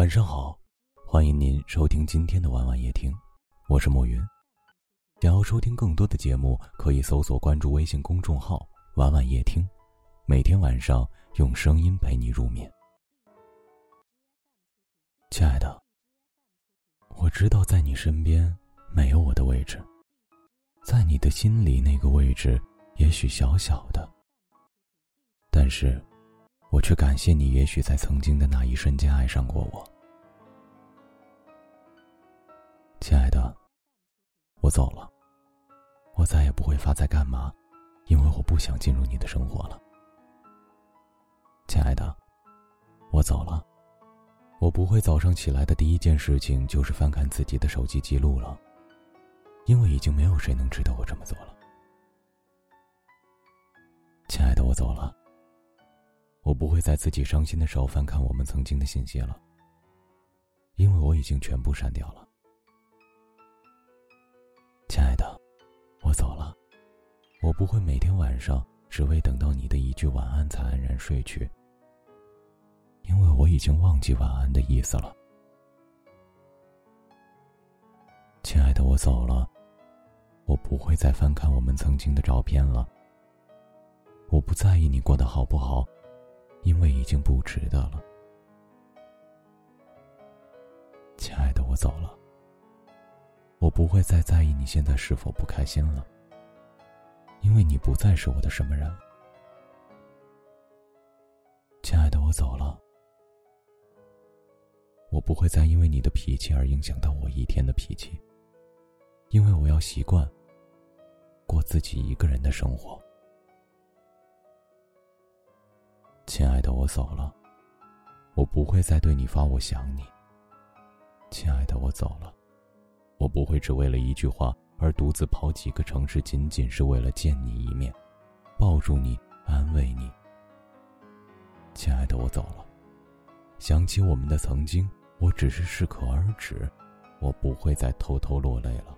晚上好，欢迎您收听今天的晚晚夜听，我是莫云。想要收听更多的节目，可以搜索关注微信公众号“晚晚夜听”，每天晚上用声音陪你入眠。亲爱的，我知道在你身边没有我的位置，在你的心里那个位置也许小小的，但是。我却感谢你，也许在曾经的那一瞬间爱上过我，亲爱的，我走了，我再也不会发在干嘛，因为我不想进入你的生活了。亲爱的，我走了，我不会早上起来的第一件事情就是翻看自己的手机记录了，因为已经没有谁能值得我这么做了。亲爱的，我走了。我不会在自己伤心的时候翻看我们曾经的信息了，因为我已经全部删掉了。亲爱的，我走了，我不会每天晚上只为等到你的一句晚安才安然睡去，因为我已经忘记晚安的意思了。亲爱的，我走了，我不会再翻看我们曾经的照片了，我不在意你过得好不好。因为已经不值得了，亲爱的，我走了。我不会再在意你现在是否不开心了，因为你不再是我的什么人。亲爱的，我走了。我不会再因为你的脾气而影响到我一天的脾气，因为我要习惯过自己一个人的生活。亲爱的，我走了，我不会再对你发“我想你”。亲爱的，我走了，我不会只为了一句话而独自跑几个城市，仅仅是为了见你一面，抱住你，安慰你。亲爱的，我走了，想起我们的曾经，我只是适可而止，我不会再偷偷落泪了。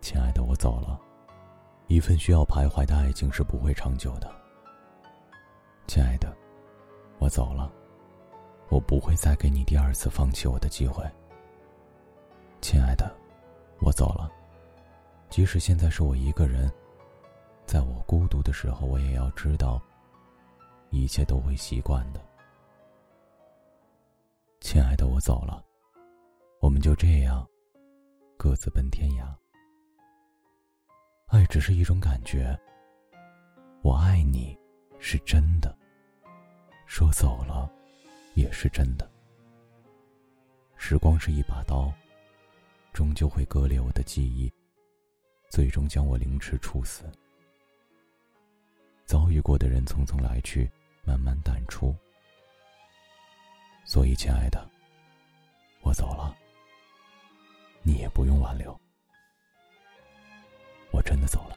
亲爱的，我走了，一份需要徘徊的爱情是不会长久的。亲爱的，我走了，我不会再给你第二次放弃我的机会。亲爱的，我走了，即使现在是我一个人，在我孤独的时候，我也要知道，一切都会习惯的。亲爱的，我走了，我们就这样各自奔天涯。爱只是一种感觉，我爱你是真的。说走了，也是真的。时光是一把刀，终究会割裂我的记忆，最终将我凌迟处死。遭遇过的人匆匆来去，慢慢淡出。所以，亲爱的，我走了，你也不用挽留。我真的走了。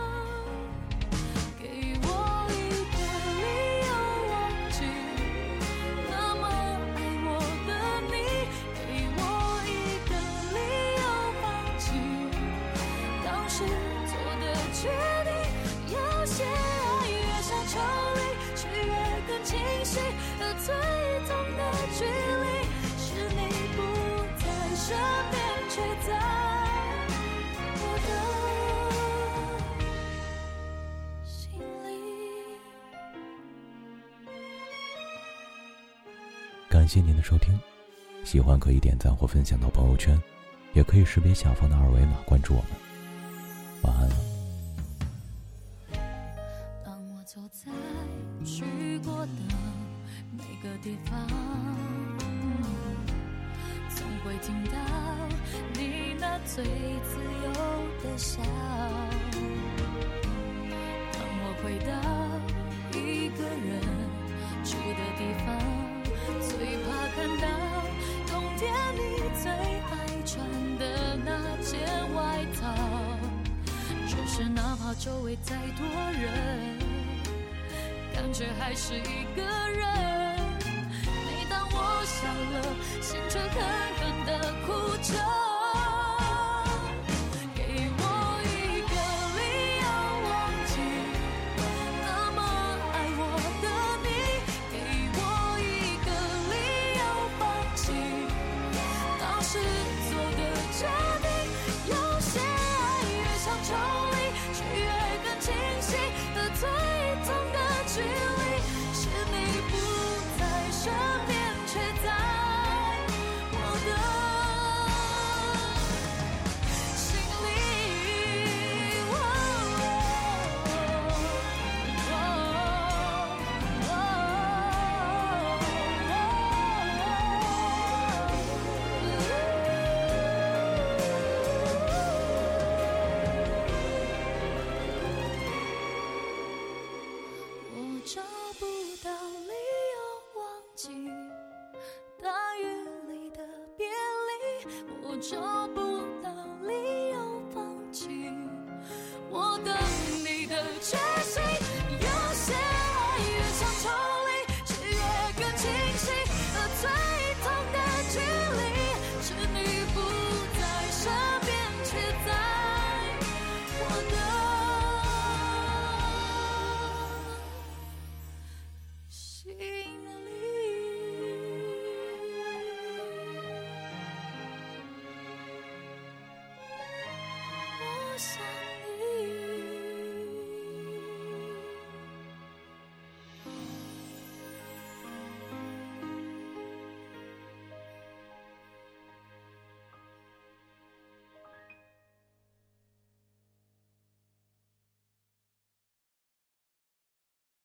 谢您的收听，喜欢可以点赞或分享到朋友圈，也可以识别下方的二维码关注我们。晚安。当我走在在去过的每个地方，总会听到你那最自由的笑。是哪怕周围再多人，感觉还是一个人。每当我笑了，心却狠狠的哭着。找不